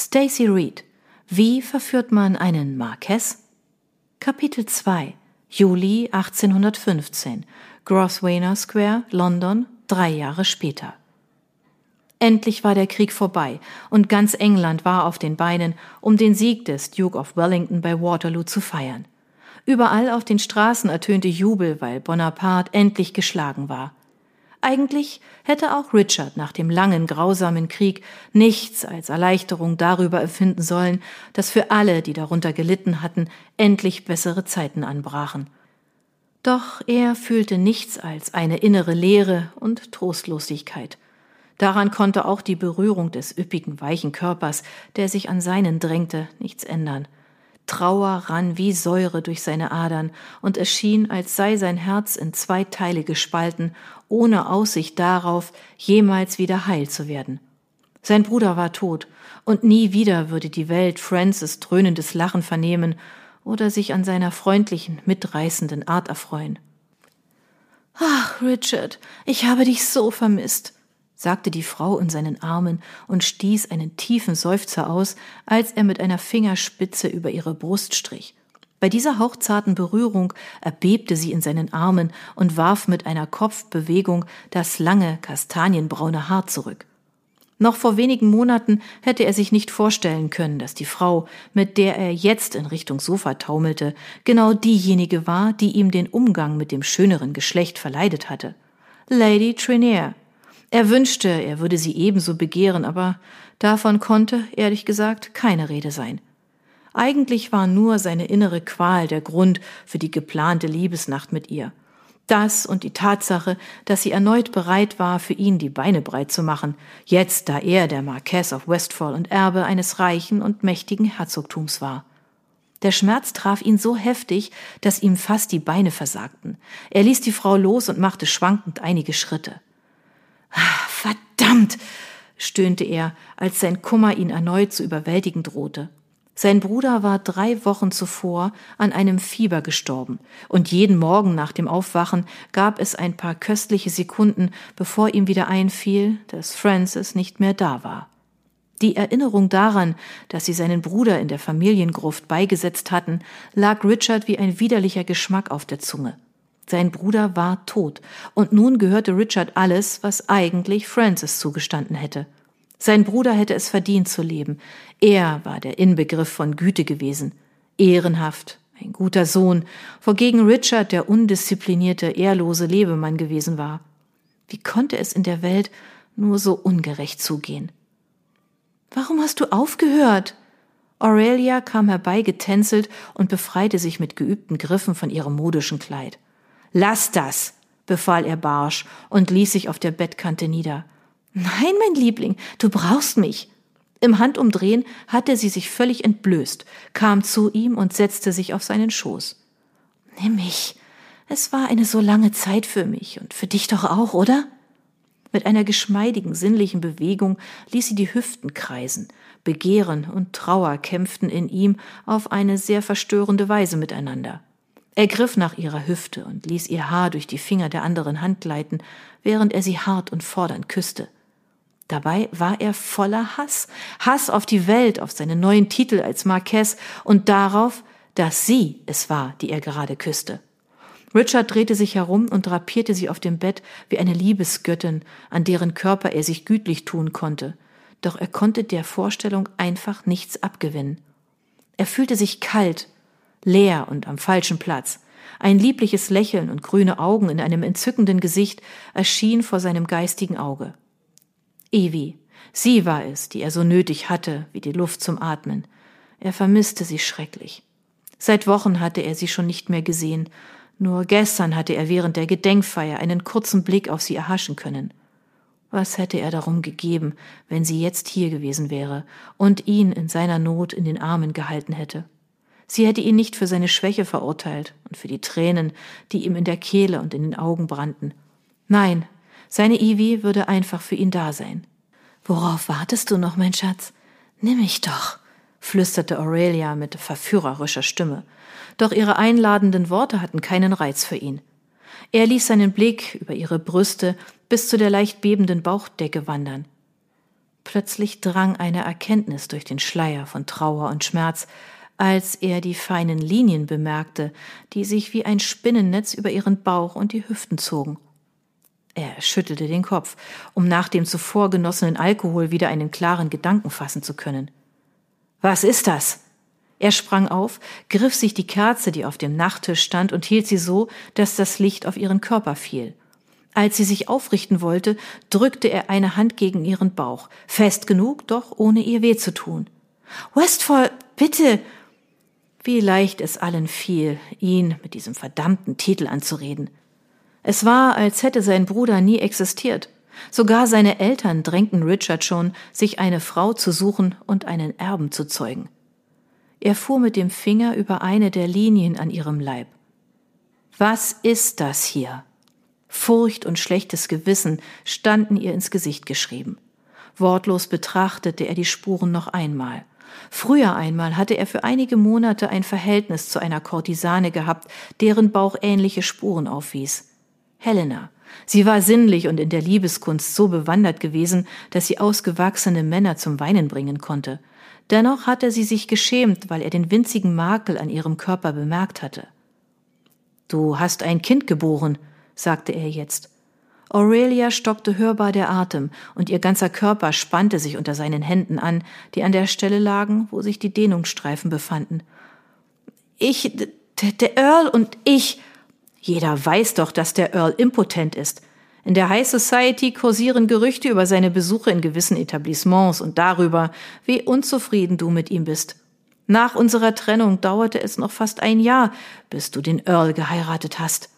Stacy Reed. Wie verführt man einen Marquess? Kapitel 2 Juli 1815 Grosvenor Square, London, drei Jahre später. Endlich war der Krieg vorbei und ganz England war auf den Beinen, um den Sieg des Duke of Wellington bei Waterloo zu feiern. Überall auf den Straßen ertönte Jubel, weil Bonaparte endlich geschlagen war. Eigentlich hätte auch Richard nach dem langen, grausamen Krieg nichts als Erleichterung darüber empfinden sollen, dass für alle, die darunter gelitten hatten, endlich bessere Zeiten anbrachen. Doch er fühlte nichts als eine innere Leere und Trostlosigkeit. Daran konnte auch die Berührung des üppigen, weichen Körpers, der sich an seinen drängte, nichts ändern. Trauer rann wie Säure durch seine Adern, und es schien, als sei sein Herz in zwei Teile gespalten, ohne Aussicht darauf, jemals wieder heil zu werden. Sein Bruder war tot, und nie wieder würde die Welt Francis dröhnendes Lachen vernehmen oder sich an seiner freundlichen, mitreißenden Art erfreuen. Ach, Richard, ich habe dich so vermisst sagte die Frau in seinen Armen und stieß einen tiefen Seufzer aus, als er mit einer Fingerspitze über ihre Brust strich. Bei dieser hauchzarten Berührung erbebte sie in seinen Armen und warf mit einer Kopfbewegung das lange kastanienbraune Haar zurück. Noch vor wenigen Monaten hätte er sich nicht vorstellen können, dass die Frau, mit der er jetzt in Richtung Sofa taumelte, genau diejenige war, die ihm den Umgang mit dem schöneren Geschlecht verleidet hatte. Lady Trinair, er wünschte, er würde sie ebenso begehren, aber davon konnte, ehrlich gesagt, keine Rede sein. Eigentlich war nur seine innere Qual der Grund für die geplante Liebesnacht mit ihr. Das und die Tatsache, dass sie erneut bereit war, für ihn die Beine breit zu machen, jetzt da er der Marquess of Westfall und Erbe eines reichen und mächtigen Herzogtums war. Der Schmerz traf ihn so heftig, dass ihm fast die Beine versagten. Er ließ die Frau los und machte schwankend einige Schritte. Verdammt, stöhnte er, als sein Kummer ihn erneut zu überwältigen drohte. Sein Bruder war drei Wochen zuvor an einem Fieber gestorben, und jeden Morgen nach dem Aufwachen gab es ein paar köstliche Sekunden, bevor ihm wieder einfiel, dass Francis nicht mehr da war. Die Erinnerung daran, dass sie seinen Bruder in der Familiengruft beigesetzt hatten, lag Richard wie ein widerlicher Geschmack auf der Zunge. Sein Bruder war tot, und nun gehörte Richard alles, was eigentlich Francis zugestanden hätte. Sein Bruder hätte es verdient zu leben. Er war der Inbegriff von Güte gewesen. Ehrenhaft, ein guter Sohn, wogegen Richard der undisziplinierte, ehrlose Lebemann gewesen war. Wie konnte es in der Welt nur so ungerecht zugehen? Warum hast du aufgehört? Aurelia kam herbeigetänzelt und befreite sich mit geübten Griffen von ihrem modischen Kleid. Lass das, befahl er barsch und ließ sich auf der Bettkante nieder. Nein, mein Liebling, du brauchst mich. Im Handumdrehen hatte sie sich völlig entblößt, kam zu ihm und setzte sich auf seinen Schoß. Nimm mich. Es war eine so lange Zeit für mich und für dich doch auch, oder? Mit einer geschmeidigen, sinnlichen Bewegung ließ sie die Hüften kreisen. Begehren und Trauer kämpften in ihm auf eine sehr verstörende Weise miteinander. Er griff nach ihrer Hüfte und ließ ihr Haar durch die Finger der anderen Hand gleiten, während er sie hart und fordernd küsste. Dabei war er voller Hass, Hass auf die Welt, auf seinen neuen Titel als Marquess und darauf, dass sie es war, die er gerade küsste. Richard drehte sich herum und drapierte sie auf dem Bett wie eine Liebesgöttin, an deren Körper er sich gütlich tun konnte. Doch er konnte der Vorstellung einfach nichts abgewinnen. Er fühlte sich kalt, leer und am falschen Platz. Ein liebliches Lächeln und grüne Augen in einem entzückenden Gesicht erschien vor seinem geistigen Auge. Evi, sie war es, die er so nötig hatte wie die Luft zum Atmen. Er vermisste sie schrecklich. Seit Wochen hatte er sie schon nicht mehr gesehen, nur gestern hatte er während der Gedenkfeier einen kurzen Blick auf sie erhaschen können. Was hätte er darum gegeben, wenn sie jetzt hier gewesen wäre und ihn in seiner Not in den Armen gehalten hätte? Sie hätte ihn nicht für seine Schwäche verurteilt und für die Tränen, die ihm in der Kehle und in den Augen brannten. Nein, seine Ivy würde einfach für ihn da sein. Worauf wartest du noch, mein Schatz? Nimm mich doch, flüsterte Aurelia mit verführerischer Stimme. Doch ihre einladenden Worte hatten keinen Reiz für ihn. Er ließ seinen Blick über ihre Brüste bis zu der leicht bebenden Bauchdecke wandern. Plötzlich drang eine Erkenntnis durch den Schleier von Trauer und Schmerz, als er die feinen Linien bemerkte, die sich wie ein Spinnennetz über ihren Bauch und die Hüften zogen. Er schüttelte den Kopf, um nach dem zuvor genossenen Alkohol wieder einen klaren Gedanken fassen zu können. Was ist das? Er sprang auf, griff sich die Kerze, die auf dem Nachttisch stand, und hielt sie so, dass das Licht auf ihren Körper fiel. Als sie sich aufrichten wollte, drückte er eine Hand gegen ihren Bauch, fest genug, doch ohne ihr weh zu tun. Westfall, bitte, wie leicht es allen fiel, ihn mit diesem verdammten Titel anzureden. Es war, als hätte sein Bruder nie existiert. Sogar seine Eltern drängten Richard schon, sich eine Frau zu suchen und einen Erben zu zeugen. Er fuhr mit dem Finger über eine der Linien an ihrem Leib. Was ist das hier? Furcht und schlechtes Gewissen standen ihr ins Gesicht geschrieben. Wortlos betrachtete er die Spuren noch einmal. Früher einmal hatte er für einige Monate ein Verhältnis zu einer Kurtisane gehabt, deren Bauch ähnliche Spuren aufwies. Helena. Sie war sinnlich und in der Liebeskunst so bewandert gewesen, dass sie ausgewachsene Männer zum Weinen bringen konnte. Dennoch hatte sie sich geschämt, weil er den winzigen Makel an ihrem Körper bemerkt hatte. Du hast ein Kind geboren, sagte er jetzt. Aurelia stockte hörbar der Atem, und ihr ganzer Körper spannte sich unter seinen Händen an, die an der Stelle lagen, wo sich die Dehnungsstreifen befanden. Ich, der Earl und ich. Jeder weiß doch, dass der Earl impotent ist. In der High Society kursieren Gerüchte über seine Besuche in gewissen Etablissements und darüber, wie unzufrieden du mit ihm bist. Nach unserer Trennung dauerte es noch fast ein Jahr, bis du den Earl geheiratet hast.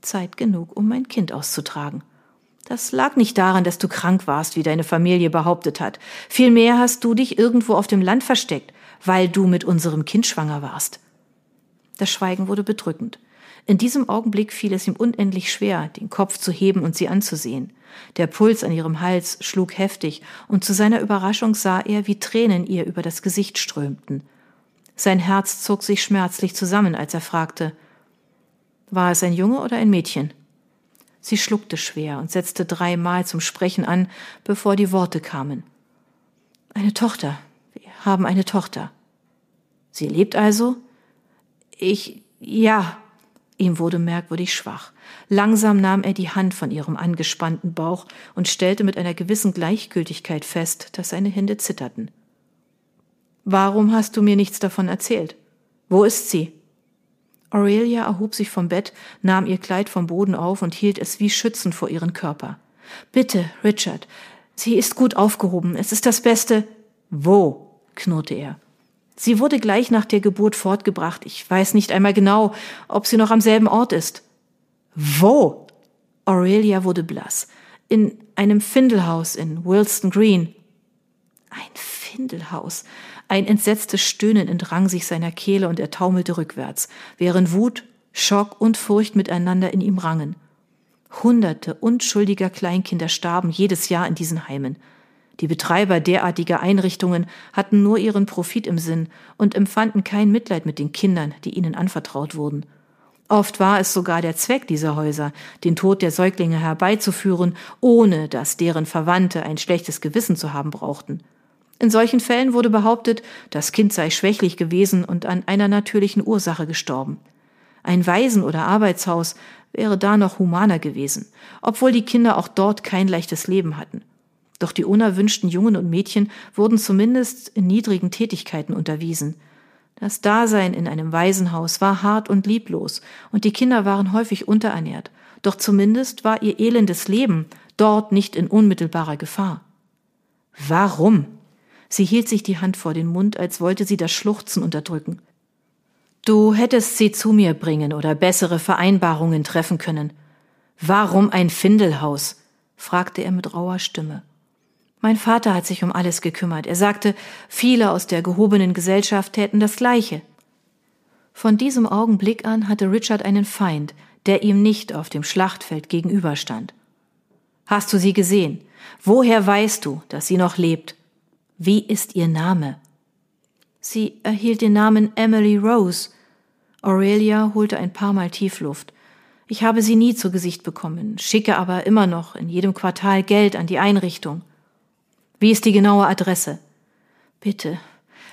Zeit genug, um mein Kind auszutragen. Das lag nicht daran, dass du krank warst, wie deine Familie behauptet hat. Vielmehr hast du dich irgendwo auf dem Land versteckt, weil du mit unserem Kind schwanger warst. Das Schweigen wurde bedrückend. In diesem Augenblick fiel es ihm unendlich schwer, den Kopf zu heben und sie anzusehen. Der Puls an ihrem Hals schlug heftig, und zu seiner Überraschung sah er, wie Tränen ihr über das Gesicht strömten. Sein Herz zog sich schmerzlich zusammen, als er fragte war es ein Junge oder ein Mädchen? Sie schluckte schwer und setzte dreimal zum Sprechen an, bevor die Worte kamen. Eine Tochter. Wir haben eine Tochter. Sie lebt also? Ich, ja. Ihm wurde merkwürdig schwach. Langsam nahm er die Hand von ihrem angespannten Bauch und stellte mit einer gewissen Gleichgültigkeit fest, dass seine Hände zitterten. Warum hast du mir nichts davon erzählt? Wo ist sie? Aurelia erhob sich vom Bett, nahm ihr Kleid vom Boden auf und hielt es wie schützend vor ihren Körper. Bitte, Richard, sie ist gut aufgehoben, es ist das Beste. Wo? knurrte er. Sie wurde gleich nach der Geburt fortgebracht. Ich weiß nicht einmal genau, ob sie noch am selben Ort ist. Wo? Aurelia wurde blass. In einem Findelhaus in Wilston Green. Ein Findelhaus. Ein entsetztes Stöhnen entrang sich seiner Kehle und er taumelte rückwärts, während Wut, Schock und Furcht miteinander in ihm rangen. Hunderte unschuldiger Kleinkinder starben jedes Jahr in diesen Heimen. Die Betreiber derartiger Einrichtungen hatten nur ihren Profit im Sinn und empfanden kein Mitleid mit den Kindern, die ihnen anvertraut wurden. Oft war es sogar der Zweck dieser Häuser, den Tod der Säuglinge herbeizuführen, ohne dass deren Verwandte ein schlechtes Gewissen zu haben brauchten. In solchen Fällen wurde behauptet, das Kind sei schwächlich gewesen und an einer natürlichen Ursache gestorben. Ein Waisen- oder Arbeitshaus wäre da noch humaner gewesen, obwohl die Kinder auch dort kein leichtes Leben hatten. Doch die unerwünschten Jungen und Mädchen wurden zumindest in niedrigen Tätigkeiten unterwiesen. Das Dasein in einem Waisenhaus war hart und lieblos, und die Kinder waren häufig unterernährt, doch zumindest war ihr elendes Leben dort nicht in unmittelbarer Gefahr. Warum? Sie hielt sich die Hand vor den Mund, als wollte sie das Schluchzen unterdrücken. Du hättest sie zu mir bringen oder bessere Vereinbarungen treffen können. Warum ein Findelhaus? fragte er mit rauer Stimme. Mein Vater hat sich um alles gekümmert. Er sagte, viele aus der gehobenen Gesellschaft täten das Gleiche. Von diesem Augenblick an hatte Richard einen Feind, der ihm nicht auf dem Schlachtfeld gegenüberstand. Hast du sie gesehen? Woher weißt du, dass sie noch lebt? Wie ist Ihr Name? Sie erhielt den Namen Emily Rose. Aurelia holte ein paar Mal Tiefluft. Ich habe sie nie zu Gesicht bekommen, schicke aber immer noch in jedem Quartal Geld an die Einrichtung. Wie ist die genaue Adresse? Bitte,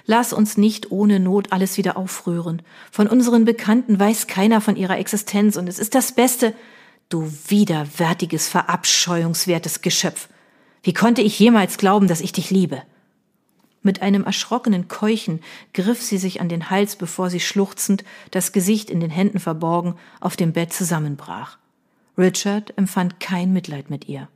lass uns nicht ohne Not alles wieder aufrühren. Von unseren Bekannten weiß keiner von ihrer Existenz und es ist das Beste. Du widerwärtiges, verabscheuungswertes Geschöpf. Wie konnte ich jemals glauben, dass ich dich liebe? Mit einem erschrockenen Keuchen griff sie sich an den Hals, bevor sie schluchzend, das Gesicht in den Händen verborgen, auf dem Bett zusammenbrach. Richard empfand kein Mitleid mit ihr.